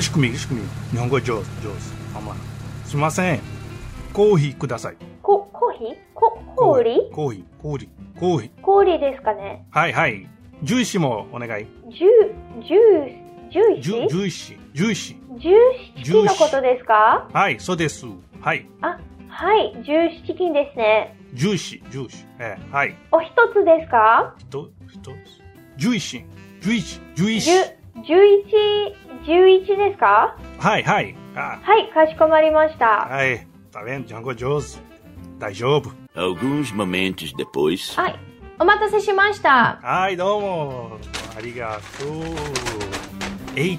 しくみ、しくみ。日本語上、上手。すみません。コーヒーください。こ、コーヒー？こ、氷、氷、氷。氷ですかね。はいはい。ジューシーもお願い。ジュ、ジュー、ジューシージューシー、ジューシー。ジューシーのことですか？はい、そうです。はい。あ、はい、ジューシーチキンですね。ジューシー、ジューシー。え、はい。お一つですか？ひと、ひと。ジューシー、ジューシー、ジューシー。11、ですか？はいはい。あはい、かしこまりました。はい。たべん、ジャンゴ上手。大丈夫。Alguns momentos depois. はい。お待たせしました。はい、どうも。ありがとう。え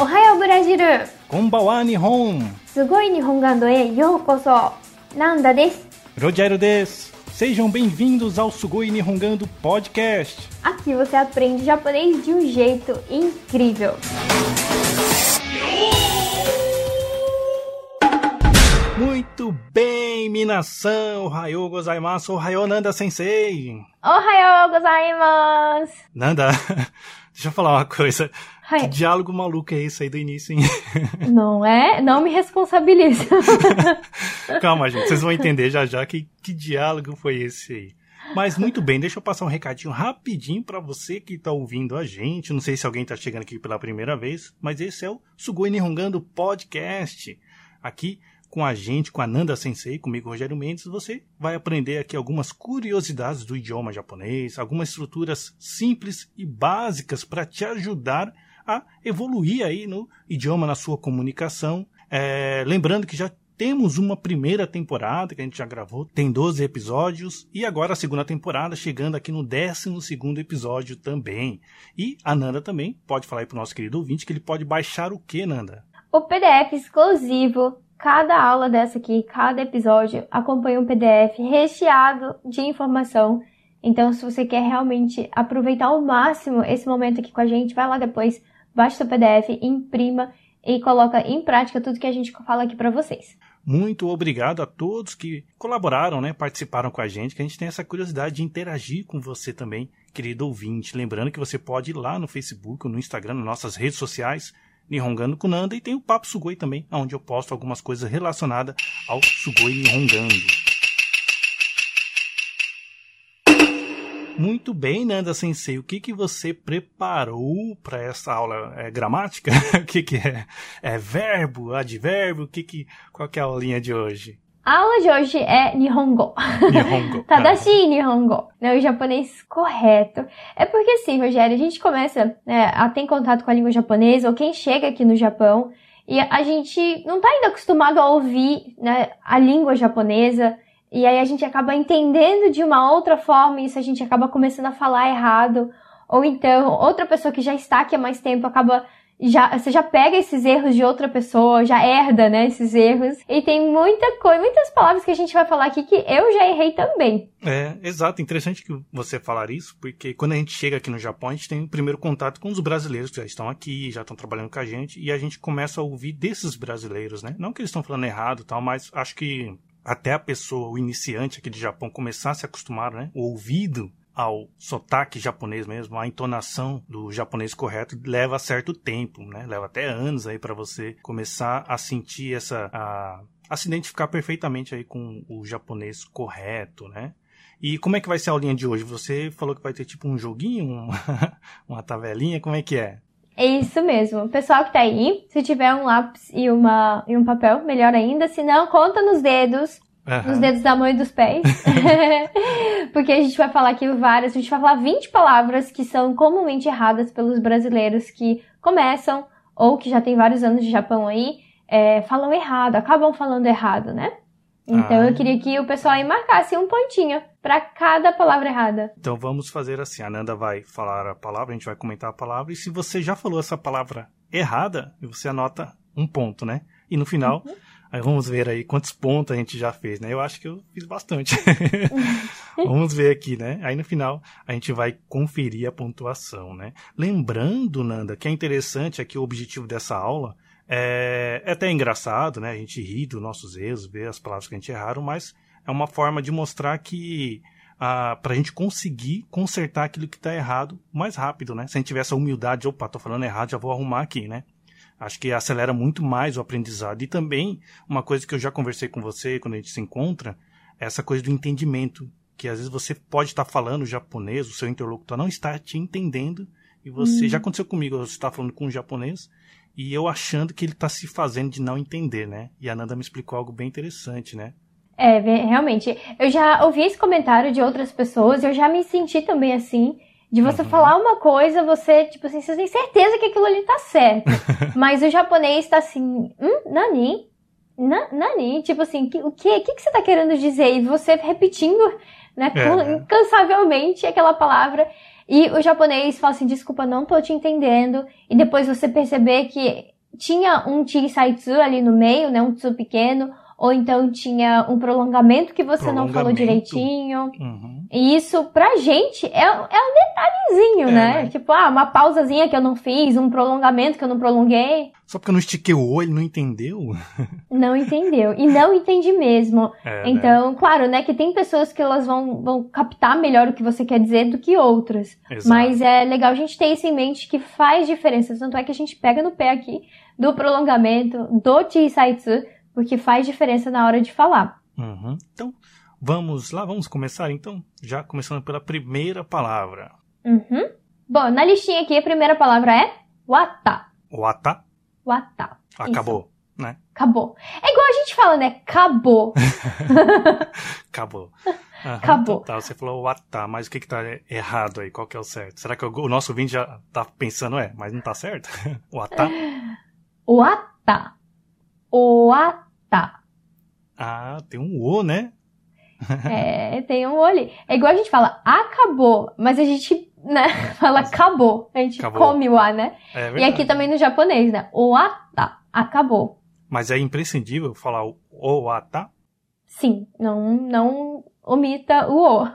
おはようブラジル。こんばんは日本。すごい日本語へようこそ。ランダです。ロジャルです。Sejam bem-vindos ao Sugoi Nihongando Podcast. Aqui você aprende japonês de um jeito incrível. Muito bem, minação. Ohayou gozaimasu. Ohayou Nanda Sensei. Ohayou gozaimasu. Nanda, deixa eu falar uma coisa. Que diálogo maluco é esse aí do início, hein? Não é? Não me responsabiliza. Calma, gente, vocês vão entender já já que, que diálogo foi esse aí. Mas muito bem, deixa eu passar um recadinho rapidinho pra você que tá ouvindo a gente. Não sei se alguém tá chegando aqui pela primeira vez, mas esse é o Sugoi Nihongando Podcast. Aqui com a gente, com a Nanda Sensei, comigo Rogério Mendes, você vai aprender aqui algumas curiosidades do idioma japonês, algumas estruturas simples e básicas para te ajudar a evoluir aí no idioma, na sua comunicação. É, lembrando que já temos uma primeira temporada que a gente já gravou, tem 12 episódios, e agora a segunda temporada chegando aqui no 12 episódio também. E a Nanda também pode falar aí pro nosso querido ouvinte que ele pode baixar o que, Nanda? O PDF exclusivo. Cada aula dessa aqui, cada episódio, acompanha um PDF recheado de informação. Então, se você quer realmente aproveitar ao máximo esse momento aqui com a gente, vai lá depois, baixa o PDF, imprima e coloca em prática tudo que a gente fala aqui para vocês. Muito obrigado a todos que colaboraram, né, participaram com a gente, que a gente tem essa curiosidade de interagir com você também, querido ouvinte. Lembrando que você pode ir lá no Facebook no Instagram, nas nossas redes sociais, Nihongando com Nanda, e tem o Papo Sugoi também, onde eu posto algumas coisas relacionadas ao Sugoi Nihongando. Muito bem, Nanda Sensei. O que, que você preparou para essa aula? É gramática? o que, que é? É verbo, advérbio? O que que, qual que é a aulinha de hoje? A aula de hoje é Nihongo. Nihongo. Tadashi Nihongo, né, o japonês correto. É porque assim, Rogério, a gente começa né, a ter contato com a língua japonesa, ou quem chega aqui no Japão, e a gente não tá ainda acostumado a ouvir né, a língua japonesa, e aí a gente acaba entendendo de uma outra forma, e isso a gente acaba começando a falar errado, ou então outra pessoa que já está aqui há mais tempo acaba já, você já pega esses erros de outra pessoa, já herda, né, esses erros. E tem muita coisa, muitas palavras que a gente vai falar aqui que eu já errei também. É, exato. Interessante que você falar isso, porque quando a gente chega aqui no Japão, a gente tem o primeiro contato com os brasileiros que já estão aqui, já estão trabalhando com a gente, e a gente começa a ouvir desses brasileiros, né? Não que eles estão falando errado tal, mas acho que até a pessoa, o iniciante aqui do Japão, começar a se acostumar, né? O ouvido ao sotaque japonês mesmo, a entonação do japonês correto leva certo tempo, né? Leva até anos aí para você começar a sentir essa a, a se identificar perfeitamente aí com o japonês correto, né? E como é que vai ser a aulinha de hoje? Você falou que vai ter tipo um joguinho, uma, uma tabelinha, como é que é? É isso mesmo. Pessoal que tá aí, se tiver um lápis e, uma, e um papel, melhor ainda. Se não, conta nos dedos, Aham. nos dedos da mão e dos pés. Porque a gente vai falar aqui várias, a gente vai falar 20 palavras que são comumente erradas pelos brasileiros que começam ou que já tem vários anos de Japão aí, é, falam errado, acabam falando errado, né? Então Ah. eu queria que o pessoal aí marcasse um pontinho pra cada palavra errada. Então vamos fazer assim, a Nanda vai falar a palavra, a gente vai comentar a palavra, e se você já falou essa palavra errada, você anota um ponto, né? E no final, aí vamos ver aí quantos pontos a gente já fez, né? Eu acho que eu fiz bastante. vamos ver aqui, né? Aí no final a gente vai conferir a pontuação, né? Lembrando, Nanda, que é interessante aqui o objetivo dessa aula é, é até engraçado, né? A gente ri dos nossos erros, ver as palavras que a gente erraram, mas é uma forma de mostrar que ah, para a gente conseguir consertar aquilo que está errado mais rápido, né? Se a gente tiver essa humildade, opa, tô falando errado, já vou arrumar aqui, né? Acho que acelera muito mais o aprendizado. E também, uma coisa que eu já conversei com você quando a gente se encontra, é essa coisa do entendimento. Que às vezes você pode estar falando japonês, o seu interlocutor não está te entendendo, e você. Hum. Já aconteceu comigo, você está falando com um japonês, e eu achando que ele está se fazendo de não entender, né? E a Nanda me explicou algo bem interessante, né? É, realmente. Eu já ouvi esse comentário de outras pessoas, eu já me senti também assim, de você Uhum. falar uma coisa, você, tipo assim, você tem certeza que aquilo ali tá certo. Mas o japonês tá assim, hum, nani? Na, nani? Tipo assim, que- o que, o que, que você tá querendo dizer? E você repetindo, né, É, né? incansavelmente aquela palavra. E o japonês fala assim, desculpa, não tô te entendendo. E depois você perceber que tinha um chisaitsu ali no meio, né, um tsu pequeno, ou então tinha um prolongamento que você não falou Prolongamento. direitinho. Uhum. E isso, pra gente, é, é um detalhezinho, É, né? né? Tipo, ah, uma pausazinha que eu não fiz, um prolongamento que eu não prolonguei. Só porque eu não estiquei o olho, ele não entendeu? Não entendeu. E não entendi mesmo. É, né? Então, claro, né, que tem pessoas que elas vão, vão captar melhor o que você quer dizer do que outras. Exato. Mas é legal a gente ter isso em mente que faz diferença. Tanto é que a gente pega no pé aqui do prolongamento, do chisaitsu, porque faz diferença na hora de falar. Uhum. Então, vamos lá, vamos começar então? Já começando pela primeira palavra. Uhum. Bom, na listinha aqui, a primeira palavra é wata. Wata, Wata. acabou, né? Acabou. É igual a gente fala, né? Acabou. Acabou. Aham, Acabou. tá, você falou wata, mas o que que tá errado aí? Qual que é o certo? Será que o o nosso ouvinte já tá pensando, é, mas não tá certo? wata? Wata. Wata. Ah, tem um o, né? É, tem um olho. É igual a gente fala acabou, mas a gente, né, fala acabou. A gente Acabou. come o a, né? É E aqui também no japonês, né? Wata. Acabou. Mas é imprescindível falar o o wata? Sim, não, não omita o o.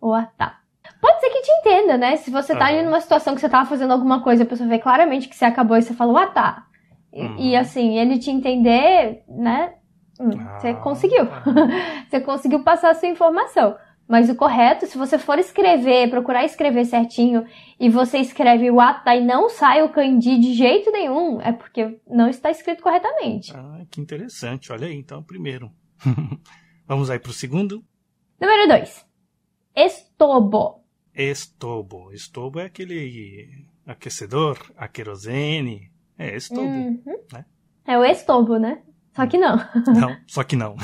Wata. Pode ser que te entenda, né? Se você tá ali Aham. numa situação que você tava fazendo alguma coisa, a pessoa vê claramente que você acabou e você fala wata. E, Uhum. e assim, ele te entender, né? hum, você Ah, conseguiu. tá. você conseguiu passar a sua informação. Mas o correto, se você for escrever, procurar escrever certinho, e você escreve o ata e não sai o kanji de jeito nenhum, é porque não está escrito corretamente. Ah, que interessante. Olha aí, então, primeiro. Vamos aí pro segundo. Número 2. Estobo. Estobo. Estobo é aquele aquecedor, a querosene. É, estobo. Uhum. né? É o estobo, né? Só que não. Não, só que não.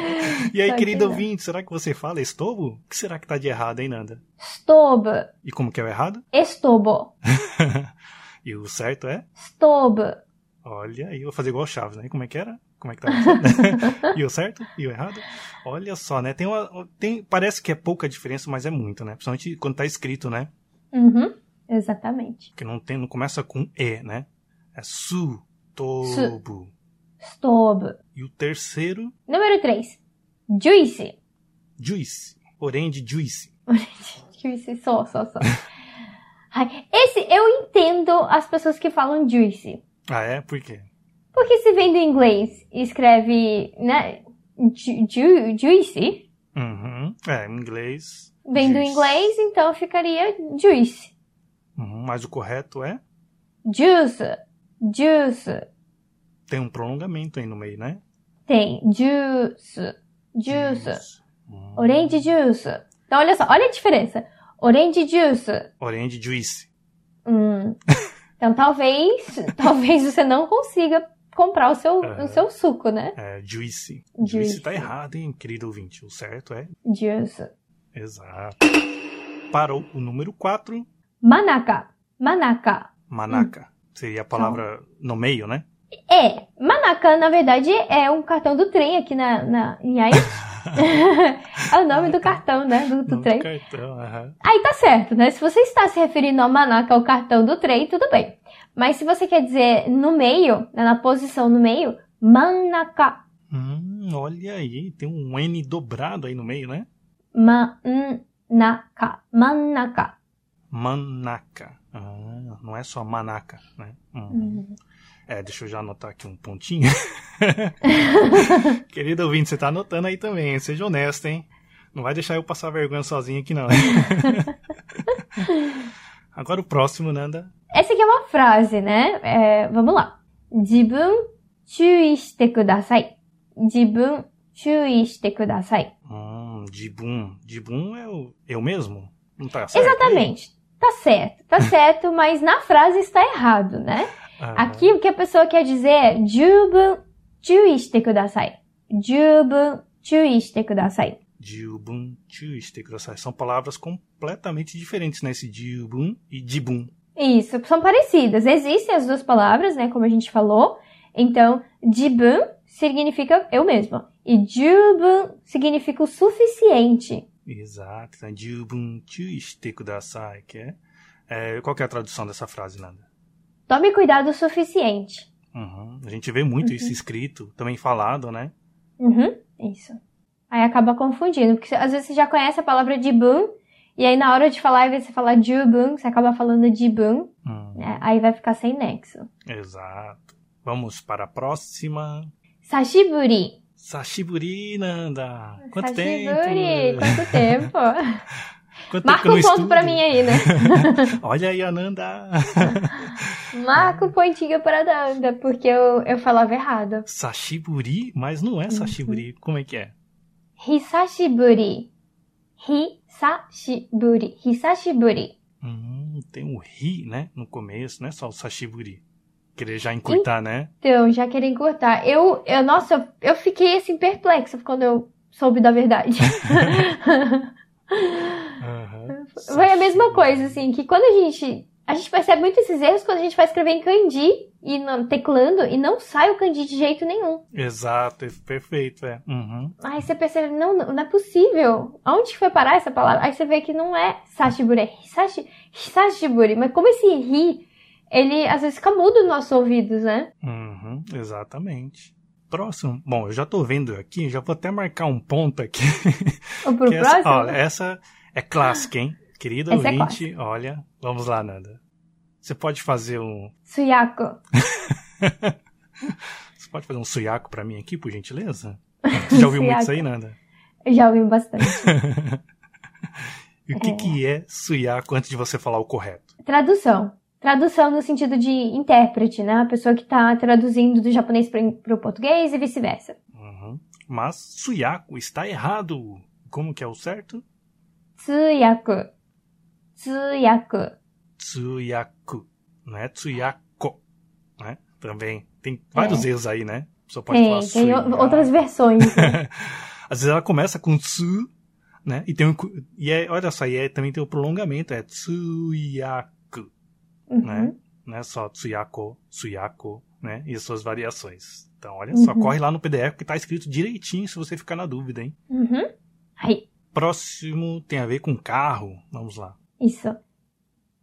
e aí, Só que querido não. ouvinte, será que você fala estobo? O que será que tá de errado, hein, Nanda? Stobo. E como que é o errado? Estobo. e o certo é? Stobo. Olha aí, eu vou fazer igual o Chaves, né? Como é que era? Como é que tá? e o certo? E o errado? Olha só, né? Tem uma, tem, parece que é pouca diferença, mas é muito, né? Principalmente quando tá escrito, né? Uhum. Exatamente. Porque não, tem, não começa com E, né? É su, tobo. Stobo. E o terceiro, Número 3. Juice. juice. Orange juice. Juice, só, só, só. Esse eu entendo as pessoas que falam juice. Ah, é? Por quê? Porque se vem do inglês e escreve, né? Ju, ju- juice, Uhum. É, em inglês. vem do juice. inglês, então ficaria juice. Uhum, mas o correto é? Juice. Juice. Tem um prolongamento aí no meio, né? Tem juice. Juice. Hum. Orange juice. Então olha só, olha a diferença. Orange juice. Orange juice. Hum. Então talvez, talvez você não consiga comprar o seu, o seu suco, né? É, juice. Juice. Juice tá errado, hein, querido ouvinte. O certo é Juice. exato. Para o, número 4, Manaka. Manaka. manaca. Seria a palavra no meio, né? É, Manaka, na verdade, é um cartão do trem aqui na, na, em Haiti. é o nome do cartão, né? Do, do trem. cartão, aham. Aí tá certo, né? Se você está se referindo ao Manaka, ao cartão do trem, tudo bem. Mas se você quer dizer no meio, né, na posição no meio, Manaka. Hum, olha aí, tem um N dobrado aí no meio, né? Manaka. Manaka. Manaca. Ah, não é só manaca, né? Hum. Hum. É, deixa eu já anotar aqui um pontinho. Querido ouvinte, você tá anotando aí também, hein? seja honesto, hein? Não vai deixar eu passar vergonha sozinho aqui, não. Agora o próximo, Nanda. Essa aqui é uma frase, né? É, vamos lá. 自分注意してください。自分注意してください。 Hum, Jibun. Jibun é o eu mesmo? Não tá certo? Exatamente. tá certo, tá certo, mas na frase está errado, né? Ah. Aqui o que a pessoa quer dizer é jubun chuishite kudasai. Jubun chuishite kudasai. Kudasai. São palavras completamente diferentes, né? Esse e jibun. Isso, são parecidas. Existem as duas palavras, né? Como a gente falou. Então, jibun significa eu mesma. E jubun significa o suficiente. Exato. Jibun, chuiste, kudasai, que é, é... Qual que é a tradução dessa frase, Nanda? Tome cuidado o suficiente. Uhum. A gente vê muito isso escrito, também falado, né? Uhum, isso. Aí acaba confundindo, porque às vezes você já conhece a palavra jibun, e aí na hora de falar, ao invés de você falar jubun, você acaba falando jibun, Hum, né? aí vai ficar sem nexo. Exato. Vamos para a próxima. Sashiburi. Sashiburi, Nanda. Quanto Sashiburi, tempo? quanto tempo. Quanto Marca tempo um ponto estudo? mim aí, né? Olha aí, Ananda. Marca um pontinho para Nanda, porque eu, eu falava errado. Sashiburi, mas não é Sashiburi. Como é que é? Hisashiburi. Hisashiburi. Hisashiburi. Hum, tem um ri, né? No começo, não é só o Sashiburi. Querer já encurtar, né? Então, já queria encurtar. Eu, eu, nossa, eu, fiquei assim perplexa quando eu soube da verdade. Aham. Foi a mesma coisa, assim, que quando a gente. A gente percebe muito esses erros quando a gente vai escrever em kanji e teclando e não sai o kanji de jeito nenhum. Exato, é perfeito, é. Uhum. Aí você percebe, não, não, é possível. Aonde que foi parar essa palavra? Aí você vê que não é sashiburi, é hisashi, hisashiburi. Mas como esse ri, ele às vezes fica mudo nos nossos ouvidos, né? Uhum, exatamente. Próximo. Bom, eu já tô vendo aqui, já vou até marcar um ponto aqui. Pro que essa, próximo? ó, essa é clássica, hein? Querida Essa é ouvinte, olha, vamos lá, Nanda. Você pode fazer um. Suyako. Você pode fazer um suiaco pra mim aqui, por gentileza? Você já ouviu muito isso aí, Nanda? Eu já ouvi bastante. E o que, que é suiaco antes de você falar o correto? Tradução. Tradução no sentido de intérprete, né? A pessoa que tá traduzindo do japonês para o português e vice-versa. Uhum. Mas suiaco está errado. Como que é o certo? Tsuyaku. Tsuyaku. Tsuyaku. Não é tsuyako. Né? Também. Tem vários erros aí, né? A pessoa pode Tem, falar tem outras versões. né? Às vezes ela começa com tsu, né? E tem um, e é, olha só, e é, também tem o prolongamento, é tsuyaku? Uhum. Não é só tsuyako, tsuyako, né? E as suas variações. Então, olha só, Uhum. corre lá no PDF que tá escrito direitinho se você ficar na dúvida, hein? Uhum. Aí, Próximo tem a ver com carro. Vamos lá. isso.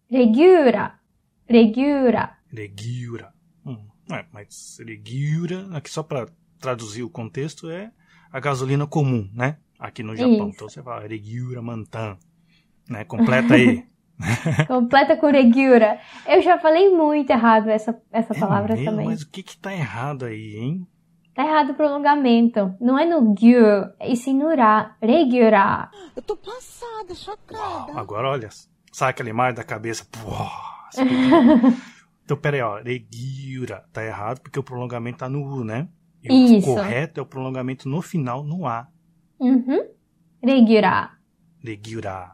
Regura. Regura. Regiura. Hum, é, mas regiura, aqui só para traduzir o contexto, é a gasolina comum, né? Aqui no Japão. Isso. Então você fala regiura mantan, né? Completa aí. Completa com regura. Eu já falei muito errado essa, essa palavra é mesmo? também. Mas o que que tá errado aí, hein? Tá errado o prolongamento. Não é no gyu, e sim no ra. Regura. Eu tô passada, chocada. Agora, olha, sai aquela imagem da cabeça. Fica- então, pera aí, ó. Regiura. Tá errado porque o prolongamento tá no U, né? E Isso. o correto é o prolongamento no final, no A. Uhum. Regura. Regiura.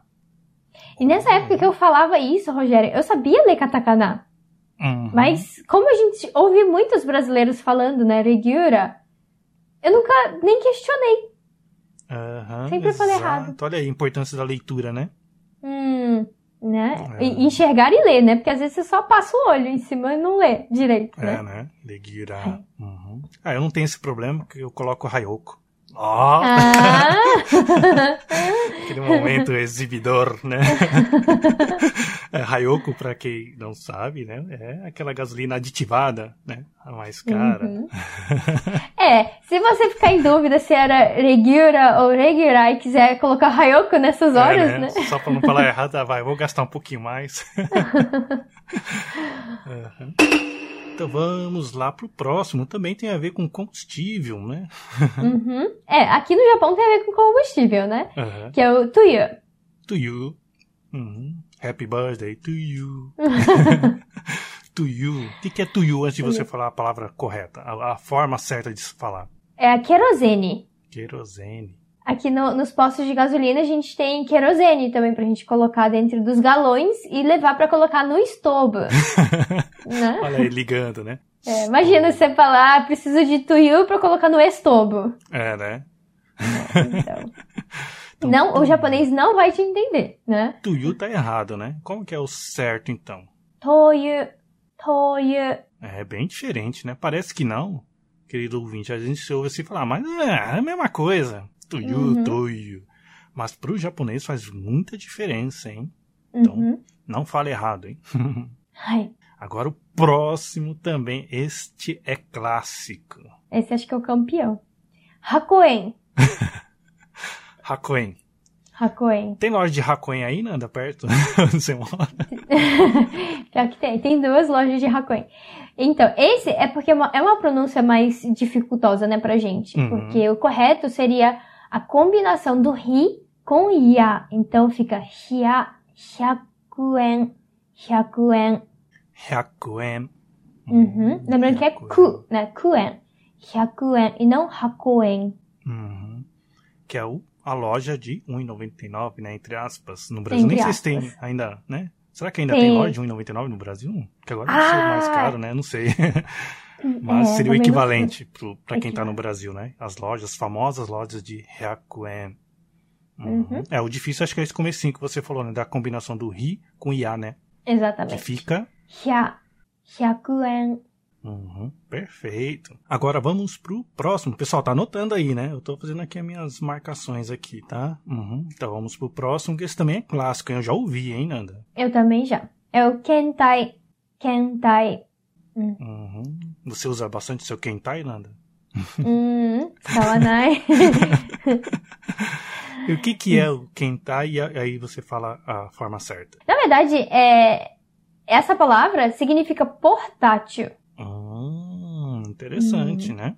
E nessa época que eu falava isso, Rogério, eu sabia ler katakana. Uhum. Mas como a gente ouve muitos brasileiros falando, né, regura, eu nunca nem questionei. Aham, Sempre falei errado. Olha aí a importância da leitura, né? Hum, né? É. E- Enxergar e ler, né? Porque às vezes você só passa o olho em cima e não lê direito, É, né? né? Regiura. É. Uhum. Ah, eu não tenho esse problema porque eu coloco Hayoko. Ó, Ah! aquele momento exibidor, né? é, Hayoko, pra quem não sabe, né? É aquela gasolina aditivada, né? A mais cara. Uhum. É, se você ficar em dúvida se era Regura ou Regura e quiser colocar Hayoko nessas É, horas, né? Só pra não falar errado, ah, vai, vou gastar um pouquinho mais. Uhum. Então vamos lá pro próximo. Também tem a ver com combustível, né? Uhum. É, aqui no Japão tem a ver com combustível, né? Aham. Que é o tuyu. To you. Uhum. Happy birthday to you. to you. O que, que é to you antes de você falar a palavra correta? A, a forma certa de se falar. É a querosene. Querosene. Aqui no- nos postos de gasolina a gente tem querosene também pra gente colocar dentro dos galões e levar pra colocar no estobo. né? Olha aí, ligando, né? É, imagina você falar, ah, preciso de tuyu pra colocar no estobo. É, né? Então, não, o japonês não vai te entender, né? To you tá errado, né? Como que é o certo, então? Toyu, toyu. É bem diferente, né? Parece que não, querido ouvinte. A gente se ouve assim falar, mas é, é a mesma coisa. To you, Uhum. Mas pro japonês faz muita diferença, hein? Então- Uhum. Não fala errado, hein? Ai, Agora o próximo também. Este é clássico. esse acho que é o campeão. Hakoen. Hakuen. Hakoen. Tem loja de Hakuen aí, Nanda, perto? Onde você mora? Pior que tem. Tem duas lojas de Hakoen. Então, esse é porque é uma, é uma pronúncia mais dificultosa, né, pra gente. Uhum. Porque o correto seria a combinação do ri com ya. Então fica hia, hyakuen, hyakuen. Hakuen. Uhum. Lembrando que é ku, né? Kuen. Hyakuen e não hakoen. Uhum. Que é o, a loja de R$1,99, né? Entre aspas. No Brasil, Entre nem sei se tem aspas. ainda, né? Será que ainda tem, Tem. loja de R$1,99 no Brasil? Que agora Ah! mais caro, né? Não sei. Mas É, seria o equivalente pro, pra quem tá no. Brasil, né? As lojas, famosas lojas de Hyakuen. Uhum. Uhum. É, o difícil acho que é esse comecinho que você falou, né? Da combinação do ri com ia, né? Que Exatamente. fica Hya, hyakuen. Uhum, perfeito. Agora vamos pro próximo. Pessoal, tá anotando aí, né? Eu tô fazendo aqui as minhas marcações aqui, tá? Uhum. Então vamos pro próximo, que esse também é clássico, hein? Eu já ouvi, hein, Nanda? Eu também já. É o kentai. Kentai. Uhum. Você usa bastante seu kentai, Nanda? Hum, kawanai. E o que que é o kentai? E aí você fala a forma certa. Na verdade, é, essa palavra significa portátil. Hum, interessante, né?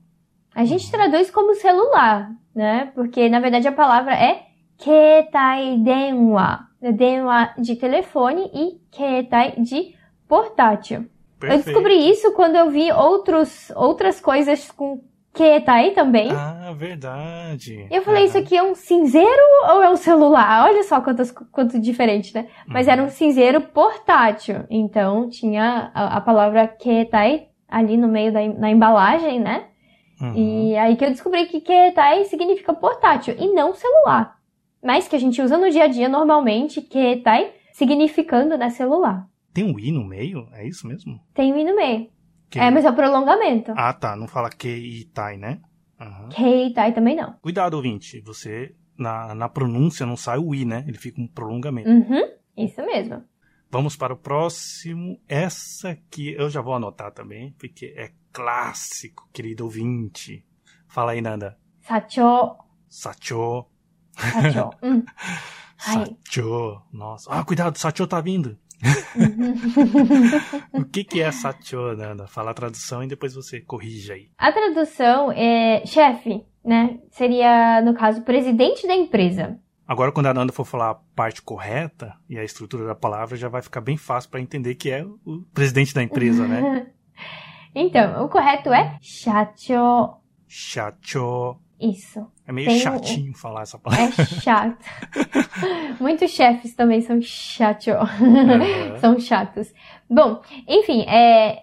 A gente traduz como celular, né? Porque na verdade a palavra é ketai denwa. Denwa de telefone e ketai de portátil. Eu Perfeito. descobri isso quando eu vi outros, outras coisas com ketai também. Ah, verdade. E eu falei, isso aqui é um cinzeiro ou é um celular? Olha só quantas, quanto diferente, né? Mas Uhum. era um cinzeiro portátil. Então tinha a, a palavra ketai ali no meio da na embalagem, né? Uhum. E aí que eu descobri que ketai significa portátil e não celular. Mas que a gente usa no dia a dia normalmente, ketai significando, né, celular. Tem um i no meio? É isso mesmo? Tem o i no meio. Que- É, mas é o prolongamento. Ah, tá. Não fala que e tai, né? Aham. Keitai também não. Cuidado, ouvinte. Você, na, na pronúncia, não sai o i, né? Ele fica um prolongamento. Uhum, isso mesmo. Vamos para o próximo. Essa aqui eu já vou anotar também, porque é clássico, querido ouvinte. Fala aí, Nanda. Sacho, Sacho. sacho. hum. Ai. Sacho. Nossa. Ah, cuidado, Sacho tá vindo. O que, que é Sacho, Nanda? Fala a tradução e depois você corrige aí. A tradução é chefe, né? Seria, no caso, presidente da empresa. Agora, quando a Nanda for falar a parte correta e a estrutura da palavra, já vai ficar bem fácil para entender que é o presidente da empresa, né? Então, o correto é shacho. Chacho. Isso. É meio Tem um- chatinho falar essa palavra. É chato. Muitos chefes também são chacho. Aham. são chatos. Bom, enfim, é.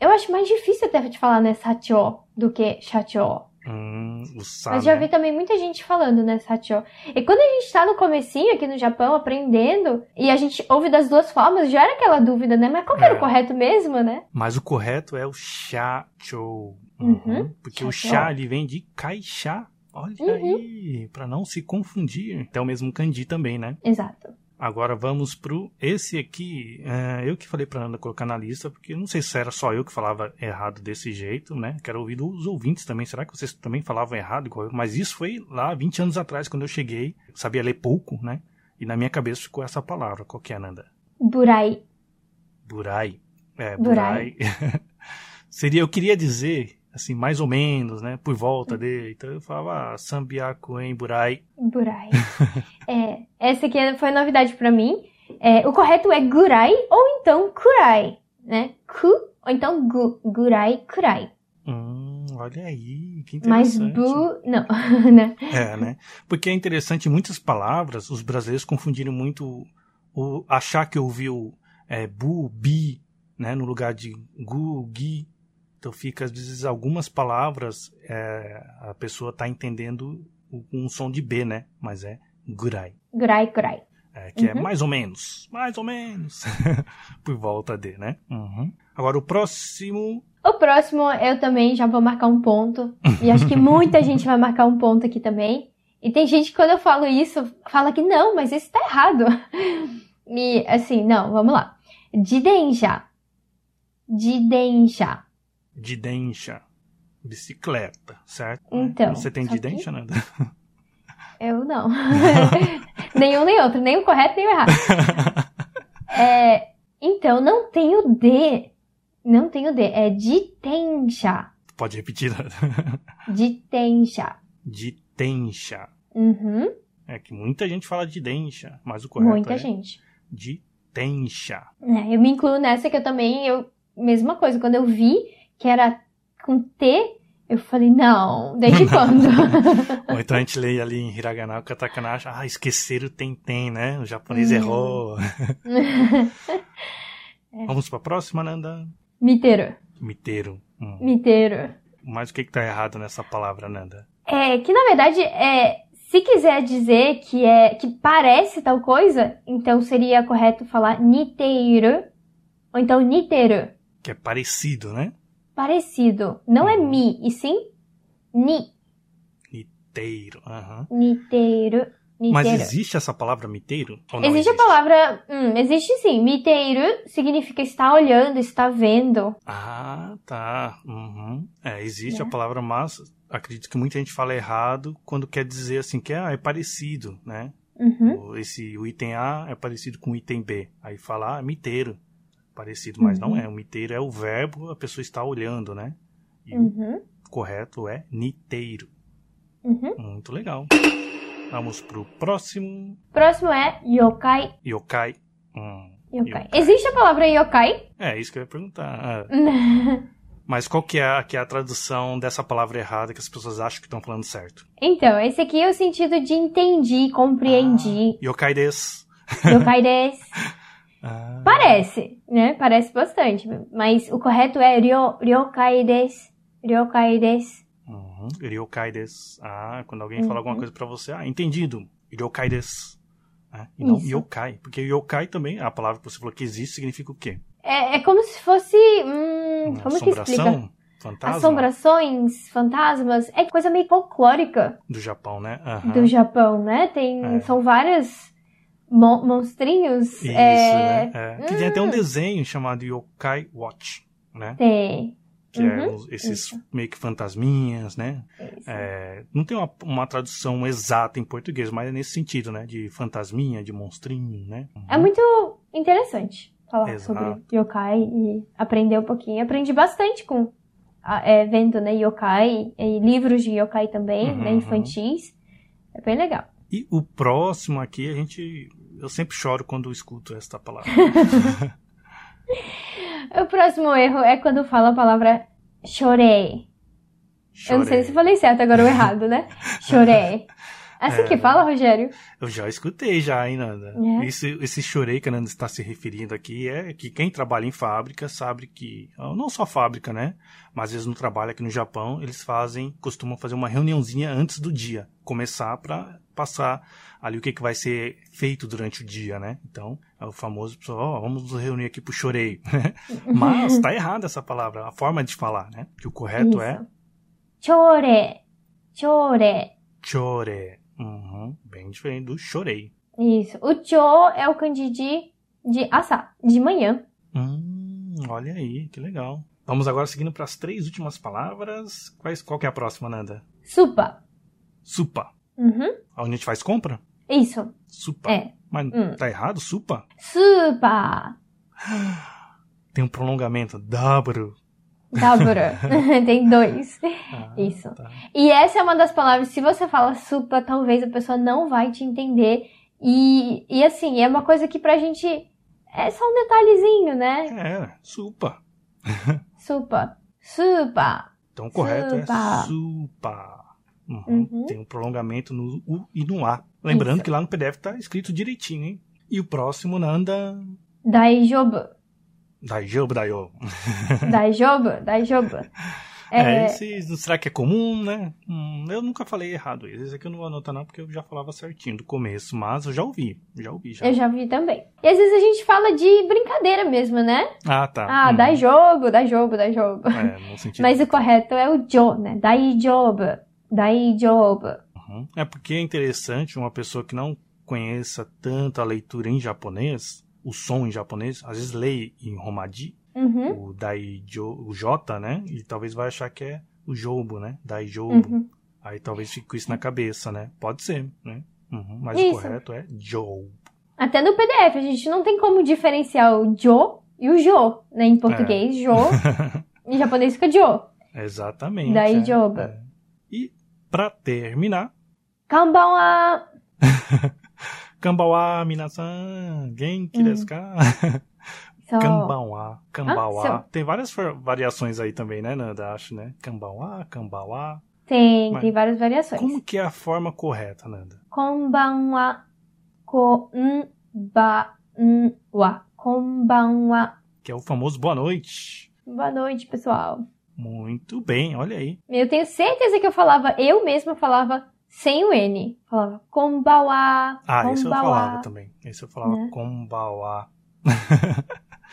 Eu acho mais difícil até de falar, né, sacho, do que shacho. Hum, o sa, Mas já né? vi também muita gente falando, né, Sacho? E quando a gente tá no comecinho aqui no Japão, aprendendo, e a gente ouve das duas formas, já era aquela dúvida, né? Mas qual que era É. o correto mesmo, né? Mas o correto é o chacho. Uhum, Porque o chá ele vem de caixá. Olha Uhum. aí, para não se confundir. Tem o mesmo kanji também, né? Exato. Agora vamos pro esse aqui. é, eu que falei pra Ana colocar na lista, porque não sei se era só eu que falava errado desse jeito, né? Quero ouvir dos ouvintes também. Será que vocês também falavam errado igual eu? Mas isso foi lá 20 anos atrás, quando eu cheguei. Eu sabia ler pouco, né? E na minha cabeça ficou essa palavra. Qual que é, Nanda? Burai. Burai. É, Burai. burai. Seria, eu queria dizer, assim, mais ou menos, né? Por volta dele. Então eu falava ah, Sambiaku em Burai. Burai. é, essa aqui foi novidade pra mim. É, o correto é Gurai ou então Kurai, né? Ku ou então Gu. Gurai, Kurai. Hum, olha aí, que Mas interessante. Bu, não, né? É, né? Porque é interessante, muitas palavras, os brasileiros confundiram muito o achar que ouviu é, bu, bi, né? No lugar de gu, gui. Então fica, às vezes, algumas palavras é, a pessoa tá entendendo um som de B, né? Mas é gurai. Gurai, Kurai. É, que é Uhum. mais ou menos, mais ou menos, por volta de, né? Uhum. Agora o próximo, O próximo eu também já vou marcar um ponto. E acho que muita gente vai marcar um ponto aqui também. E tem gente que quando eu falo isso, fala que não, mas isso tá errado. E assim, não, vamos lá. Jidensha. Jidensha. Didensha, bicicleta, certo? Então, Você tem só que- né? Eu não. nenhum nem outro, nem o correto nem o errado. É, então, não tem o D. Não tem o D. É jitensha. Pode repetir. né? Jitensha. Didensha. Uhum, É que muita gente fala Didensha, mas o correto muita é gente. Didensha. É, eu me incluo nessa que eu também, eu, mesma coisa, quando eu vi que era com T, eu falei, não, desde quando? Ou então a gente lê ali em hiragana o katakana, acha, ah, esqueceram o tem-tem, né? O japonês Hum. errou. Vamos pra próxima, Nanda? Miteiro, Miteiro. Hum. miteiro. Mas o que que tá errado nessa palavra, Nanda? É, que na verdade, é, se quiser dizer que é, que parece tal coisa, então seria correto falar niteiru, ou então niteru. Que é parecido, né? Parecido. Não é Uhum. mi, e sim ni. Miteiro. aham. Niteiru, Mas niteru. existe essa palavra miteiro? Não Existe a palavra. Hum, existe sim. Miteiro significa estar olhando, estar vendo. Ah, tá. Uhum. É, existe Né? a palavra, mas acredito que muita gente fala errado quando quer dizer assim que ah, é parecido, né? Uhum. O- Esse, o item A é parecido com o item B. Aí fala, ah, miteiro. Parecido, mas não Uhum. é. O miteiro é o verbo, a pessoa está olhando, né? E Uhum. o correto é niteiro. Uhum. Muito legal. Vamos pro próximo. Próximo é yokai. Yokai. Hum, Yokai. Yokai. Existe a palavra yokai? É isso que eu ia perguntar. Ah, Mas qual que é, a, que é a tradução dessa palavra errada que as pessoas acham que estão falando certo? então, esse aqui é o sentido de entendi, compreendi. Yokai desu. Yokai desu. Ah, Parece, né? Parece bastante. Mas o correto é ryo, ryokai desu. Ryokai desu. Uhum. Ryokai desu. Ah, quando alguém fala Uhum. alguma coisa pra você, ah, entendido. Ryokai desu. Ah, e não Isso. yokai. Porque yokai também, a palavra que você falou que existe, significa o quê? É, é como se fosse. Hum, como que explica? assombração? Fantasma? Assombrações, fantasmas. É coisa meio folclórica. Do Japão, né? Aham. do Japão, né? Tem, É. São vários mon- monstrinhos. Isso, é... né? É. Que tem até um Hum. desenho chamado Yokai Watch, né? Tem. Que é Uhum, os- esses isso. meio que fantasminhas, né? É, não tem uma, uma tradução exata em português, mas é nesse sentido, né? De fantasminha, de monstrinho, né? É muito interessante falar Exato. sobre yokai e aprender um pouquinho. Aprendi bastante com é, vendo né, yokai e livros de yokai também, Uhum, né, uhum. infantis. É bem legal. E o próximo aqui, a gente. Eu sempre choro quando escuto esta palavra. O próximo erro é quando fala a palavra chorei. Eu não sei Chorei. se falei certo agora ou errado, né? Chorei. Assim É, que fala, Rogério? Eu já escutei já, hein, Nanda? É? Esse, esse chorei que a Nanda está se referindo aqui é que quem trabalha em fábrica sabe que, não só fábrica, né? Mas às vezes no trabalho aqui no Japão, eles fazem, costumam fazer uma reuniãozinha antes do dia. Começar para passar ali o que, que vai ser feito durante o dia, né? Então, é o famoso, pessoal, ó, vamos nos reunir aqui pro chorei. Mas tá errada essa palavra, a forma de falar, né? Que o correto é Chore. Chore. chore. Uhum, bem diferente do chorei. Isso. O cho é o kanji de, de asa, de manhã. Hum, olha aí, que legal. Vamos agora seguindo para as três últimas palavras. Quais, qual que é a próxima, Nanda? Supa. Supa. Uhum. Onde a gente faz compra? Isso. Supa. É. Mas Hum. tá errado? Supa? Supa. Tem um prolongamento. W. Dabura. Tem dois. Ah, Isso. tá. E essa é uma das palavras, se você fala supa, talvez a pessoa não vai te entender. E, e assim, é uma coisa que pra gente é só um detalhezinho, né? É, supa. Supa. Supa. Então correto Supa. é supa. Uhum. Uhum. Tem um prolongamento no U e no A. Lembrando Isso. que lá no PDF tá escrito direitinho, hein? E o próximo, Nanda. Daijobu. Daijoubu, daio. Daijobu. Daijobu. É, É, esse, será que é comum, né? Hum, eu nunca falei errado. Esse aqui eu não vou anotar não, porque eu já falava certinho do começo. Mas eu já ouvi. Já ouvi, já. eu já vi também. E às vezes a gente fala de brincadeira mesmo, né? Ah, tá. Ah, Hum. daijobu, daijobu, daijobu. É, no sentido. Mas o correto é o jo, né? Daijobu. Daijobu. Uhum. É porque é interessante uma pessoa que não conheça tanto a leitura em japonês, o som em japonês, às vezes lê em Romaji, Uhum. o Daijo, o J, né? E talvez vai achar que é o Jobo, né? Daijobu. Uhum. Aí talvez fique com isso na cabeça, né? Pode ser, né? Uhum. Mas Isso. o correto é Joe. Até no PDF, a gente não tem como diferenciar o jo e o jo, né? Em português, jo. em japonês fica jo. Exatamente. Daijobu. é. Pra terminar, Kanban Kambawa minasan, genki Hum. desu ka? So, Kambawa, Kambawa. seu- Tem várias variações aí também, né, Nanda? Acho, né? Kambawa, Kambawa. tem, Mas- tem várias variações. Como que é a forma correta, Nanda? Konbanwa. Konbanwa. Konbanwa. Que é o famoso boa noite. Boa noite, pessoal. Muito bem, olha aí. Eu tenho certeza que eu falava, eu mesma falava sem o N. Falava konbawa. Ah, esse eu falava também. Esse eu falava Né? Kombawa.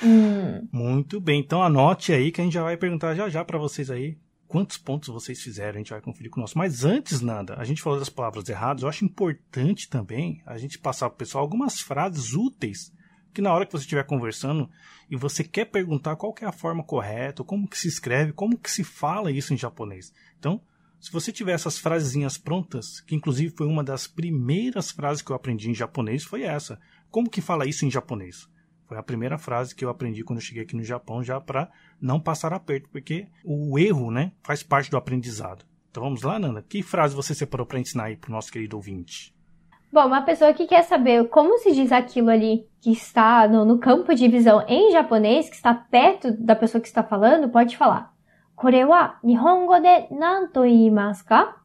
Hum, Muito bem, então anote aí que a gente já vai perguntar já já pra vocês aí quantos pontos vocês fizeram, a gente vai conferir com o nosso. Mas antes, Nanda, a gente falou das palavras erradas, eu acho importante também a gente passar pro pessoal algumas frases úteis que na hora que você estiver conversando e você quer perguntar qual que é a forma correta, como que se escreve, como que se fala isso em japonês. Então, se você tiver essas frasezinhas prontas, que inclusive foi uma das primeiras frases que eu aprendi em japonês, foi essa. Como que fala isso em japonês? Foi a primeira frase que eu aprendi quando eu cheguei aqui no Japão, já para não passar aperto, porque o erro, né, faz parte do aprendizado. Então vamos lá, Nanda. Que frase você separou para ensinar aí pro nosso querido ouvinte? Bom, uma pessoa que quer saber como se diz aquilo ali que está no, no campo de visão em japonês, que está perto da pessoa que está falando, pode falar. これは日本語で何と言いますか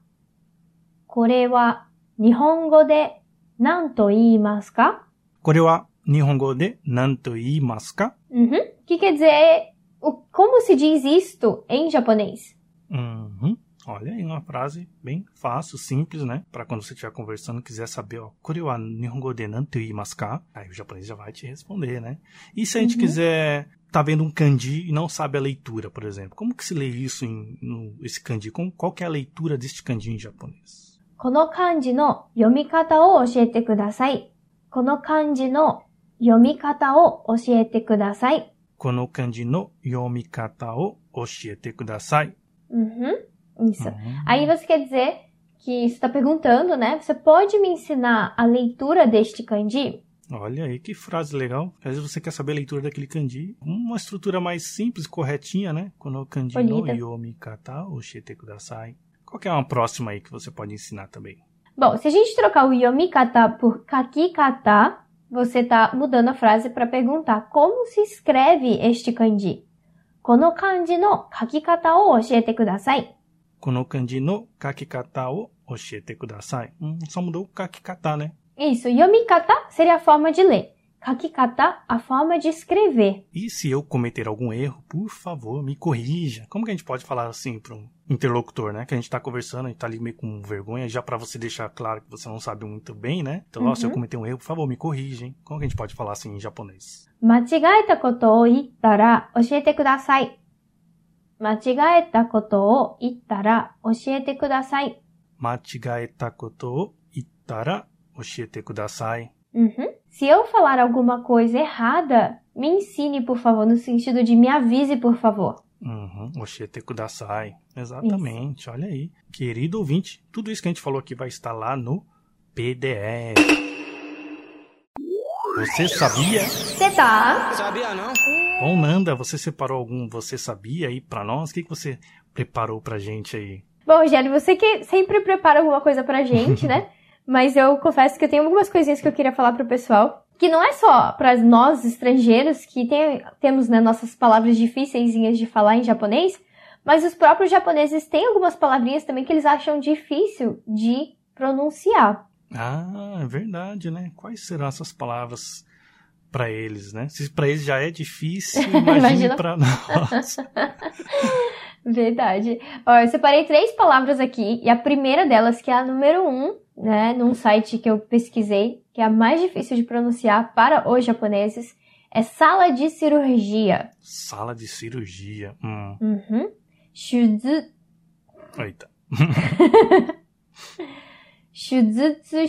これは日本語で何と言いますかこれは日本語で何と言いますか Uhum. Que quer dizer, o, como se diz isto em japonês? Uhum. Olha aí uma frase bem fácil, simples, né? Para quando você estiver conversando, quiser saber, ó, これは日本語で何と言いますか? Aí o japonês já vai te responder, né? E se a gente Uhum. quiser tá vendo um kanji e não sabe a leitura, por exemplo, como que se lê isso em no, esse kanji? Como, qual que é a leitura deste kanji em japonês? この漢字の読み方を教えてください。この漢字の読み方を教えてください。この漢字の読み方を教えてください. Uhum. Isso. Uhum. Aí você quer dizer que você está perguntando, né? Você pode me ensinar a leitura deste kanji? Olha aí que frase legal. Às vezes você quer saber a leitura daquele kanji. Uma estrutura mais simples, corretinha, né? Kono kanji no yomi kata oshite kudasai. Qual que é uma próxima aí que você pode ensinar também? Bom, se a gente trocar o yomikata por kakikata, você está mudando a frase para perguntar como se escreve este kanji. この漢字の書き方を教えてください。 Kono kanji no kakikata o oshite kudasai. Hum, só mudou o kakikata, né? Isso, yomikata seria a forma de ler. Kakikata, a forma de escrever. E se eu cometer algum erro, por favor, me corrija. Como que a gente pode falar assim para um interlocutor, né? Que a gente tá conversando, a gente tá ali meio com vergonha, já para você deixar claro que você não sabe muito bem, né? Então, ó, se eu Uhum. cometer um erro, por favor, me corrija, hein? Como que a gente pode falar assim em japonês? 間違えたこと 間違えたことを言ったら教えてください。間違えたことを言ったら教えてください。 Uhum. Se eu falar alguma coisa errada, me ensine, por favor, no sentido de me avise, por favor. Uhum,教えてください. Exatamente, olha aí. Querido ouvinte, tudo isso que a gente falou aqui vai estar lá no PDF. Você sabia? Você tá? Sabia não? Bom, Nanda, você separou algum Você Sabia aí pra nós? O que, que você preparou pra gente aí? Bom, Rogério, você que sempre prepara alguma coisa pra gente, né? Mas eu confesso que eu tenho algumas coisinhas que eu queria falar pro pessoal. Que não é só para nós estrangeiros que tem, temos né, nossas palavras difíceis de falar em japonês, mas os próprios japoneses têm algumas palavrinhas também que eles acham difícil de pronunciar. Ah, é verdade, né? Quais serão essas palavras para eles, né? Se para eles já é difícil, Imagina. para nós. Verdade. Ó, eu separei três palavras aqui, e a primeira delas, que é a número um, né, num site que eu pesquisei, que é a mais difícil de pronunciar para os japoneses, é sala de cirurgia. Sala de cirurgia. Hum. Uhum. Shuzu, Eita. shuzutsu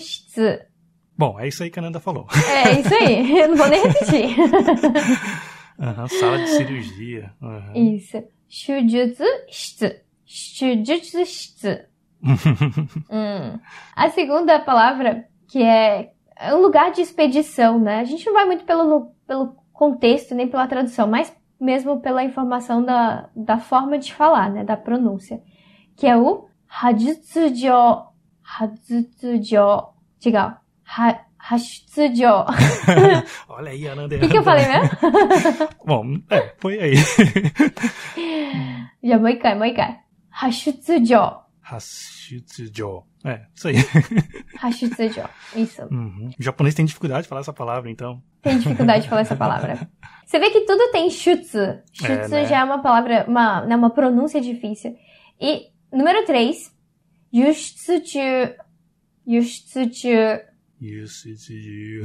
Bom, é isso aí que a Nanda falou. É isso aí, eu não vou nem repetir. Aham, sala de cirurgia. Aham. Isso. Shujutsu shitsu. Shujutsu shitsu. Hum. A segunda palavra, que é é um lugar de expedição, né? A gente não vai muito pelo, pelo contexto nem pela tradução, mas mesmo pela informação da, da forma de falar, né? Da pronúncia. Que é o Hajutsujo. Hajutsujo. Diga. Hashutsujo. Olha aí, Ananda. O que, que eu falei mesmo? Bom, é, foi aí. Já, mais kai, moi kai. Hashutsujo. Hashutsujo. É, isso aí. Hashutsujo. Isso. Uhum. O japonês tem dificuldade de falar essa palavra, então. Tem dificuldade de falar essa palavra. Você vê que tudo tem shutsu. É, shutsu é, né? já é uma palavra, uma, né, uma pronúncia difícil. E número 3, yushitsuchu. Yushitsuchu. Yushitsuju.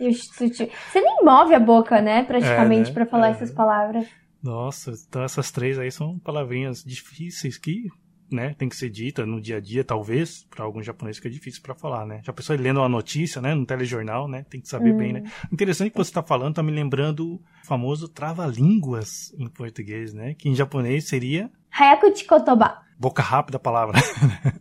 Yushitsuchu. Você nem move a boca, né, praticamente, É, né? pra falar É. essas palavras. Nossa, então essas três aí são palavrinhas difíceis que, né, tem que ser dita no dia a dia, talvez, para algum japonês que é difícil para falar, né? Já pensou ele lendo uma notícia, né, no telejornal, né? Tem que saber bem, né? Interessante que você tá falando, tá me lembrando o famoso trava-línguas em português, né? Que em japonês seria Hayakuchi kotoba. boca rápida a palavra.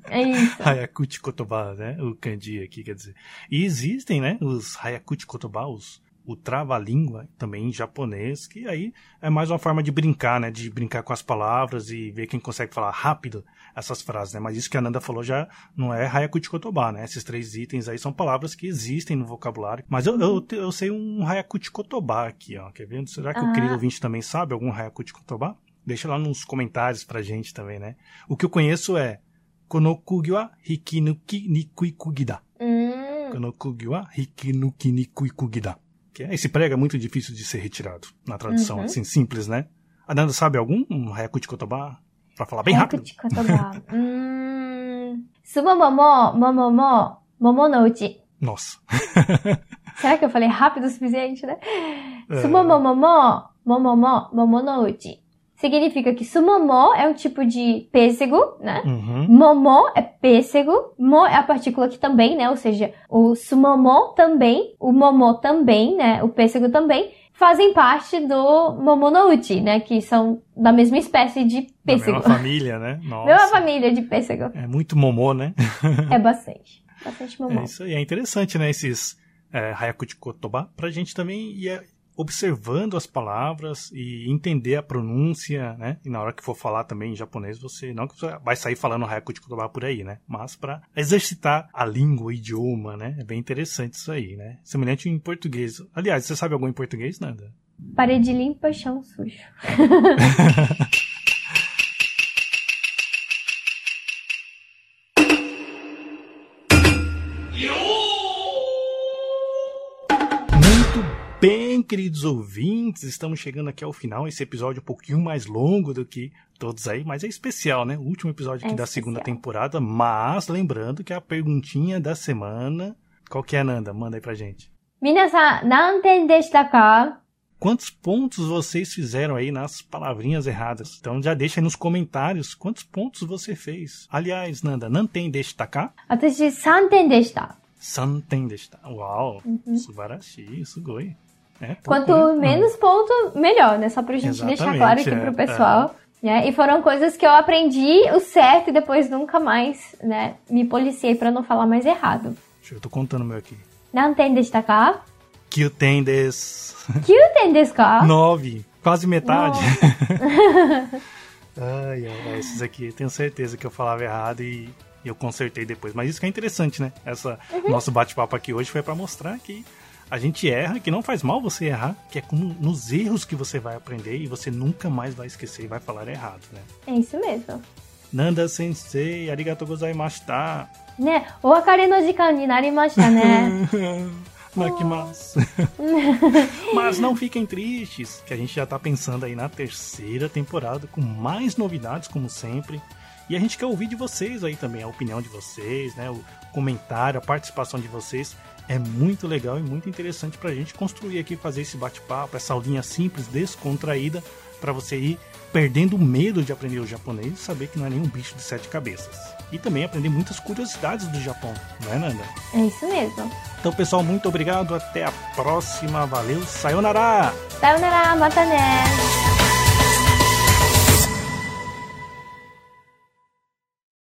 É isso. Hayakuchi Kotoba, né? O kanji aqui, quer dizer. E existem, né? Os Hayakuchi Kotoba, os, o trava-língua, também em japonês, que aí é mais uma forma de brincar, né? De brincar com as palavras e ver quem consegue falar rápido essas frases, né? Mas isso que a Nanda falou já não é Hayakuchi Kotoba, né? Esses três itens aí são palavras que existem no vocabulário. Mas eu, eu, eu sei um Hayakuchi Kotoba aqui, ó. Quer ver? Será que o Ah. querido ouvinte também sabe algum Hayakuchi Kotoba? Deixa lá nos comentários pra gente também, né? O que eu conheço é この釘は引き抜きにくい釘だ。 Hum, この釘は引き抜きにくい釘だ. Que é- esse prego é muito difícil de ser retirado na tradução, Uhum. assim, simples, né? A Nanda sabe algum? Um Hayakuchi Kotoba? Pra falar bem rápido? Hayakuchi kotoba. Hum, sumomo mo, momo mo, momo no uchi. Nossa. Será que eu falei rápido o suficiente, né? É. Sumomomo mo, momomo, momo no uchi. Significa que sumomo é um tipo de pêssego, né? Uhum. Momo é pêssego, mo é a partícula que também, né? Ou seja, o sumomo também, o momo também, né? O pêssego também, fazem parte do momonouchi, né? Que são da mesma espécie de Da pêssego. mesma família, né? Mesma Nossa. família de pêssego. É muito momô, né? É bastante. Bastante É momo. isso aí. É interessante, né? Esses é, Kotoba pra gente também ir observando as palavras e entender a pronúncia, né? E na hora que for falar também em japonês, você não que você vai sair falando Hayakuchi Kotoba por aí, né? Mas pra exercitar a língua, o idioma, né? É bem interessante isso aí, né? Semelhante em português. Aliás, você sabe algum em português, Nanda? Parede limpa, chão sujo. queridos ouvintes, estamos chegando aqui ao final. Esse episódio é um pouquinho mais longo do que todos aí, mas é especial, né? O último episódio aqui É da especial. segunda temporada. Mas lembrando que a perguntinha da semana. Qual que é, Nanda? Manda aí pra gente. 皆さん、何点でしたか Quantos pontos vocês fizeram aí nas palavrinhas erradas? Então já deixa aí nos comentários quantos pontos você fez. Aliás, Nanda, não tem destacar? 私、3点でした。 Santen destacar. Uau! Subarashi, sugoi. é, Quanto ah. menos ponto, melhor, né? Só pra gente Exatamente, deixar claro aqui é, pro pessoal. É. Né? E foram coisas que eu aprendi o certo e depois nunca mais, né? Me policiei para não falar mais errado. Deixa eu tô contando o meu aqui. Não tem destacar? Que o tem des. Que o tem descar? Nove. Quase metade. ai, ai, esses aqui, tenho certeza que eu falava errado e eu consertei depois. Mas isso que é interessante, né? Essa uhum. nosso bate-papo aqui hoje foi para mostrar que a gente erra, que não faz mal você errar, que é como nos erros que você vai aprender e você nunca mais vai esquecer e vai falar errado, né? É isso mesmo. Nanda Sensei, arigatou gozaimashita. Né, o akare no jikan ni narimashita, né? Nakimasu. Mas não fiquem tristes, que a gente já tá pensando aí na terceira temporada com mais novidades, como sempre. E a gente quer ouvir de vocês aí também, a opinião de vocês, né? O comentário, a participação de vocês é muito legal e muito interessante para a gente construir aqui, fazer esse bate-papo, essa aulinha simples, descontraída, para você ir perdendo o medo de aprender o japonês e saber que não é nenhum bicho de sete cabeças. E também aprender muitas curiosidades do Japão, não é, Nanda? É isso mesmo. Então, pessoal, muito obrigado. Até a próxima. Valeu. Sayonara! Sayonara, mata né!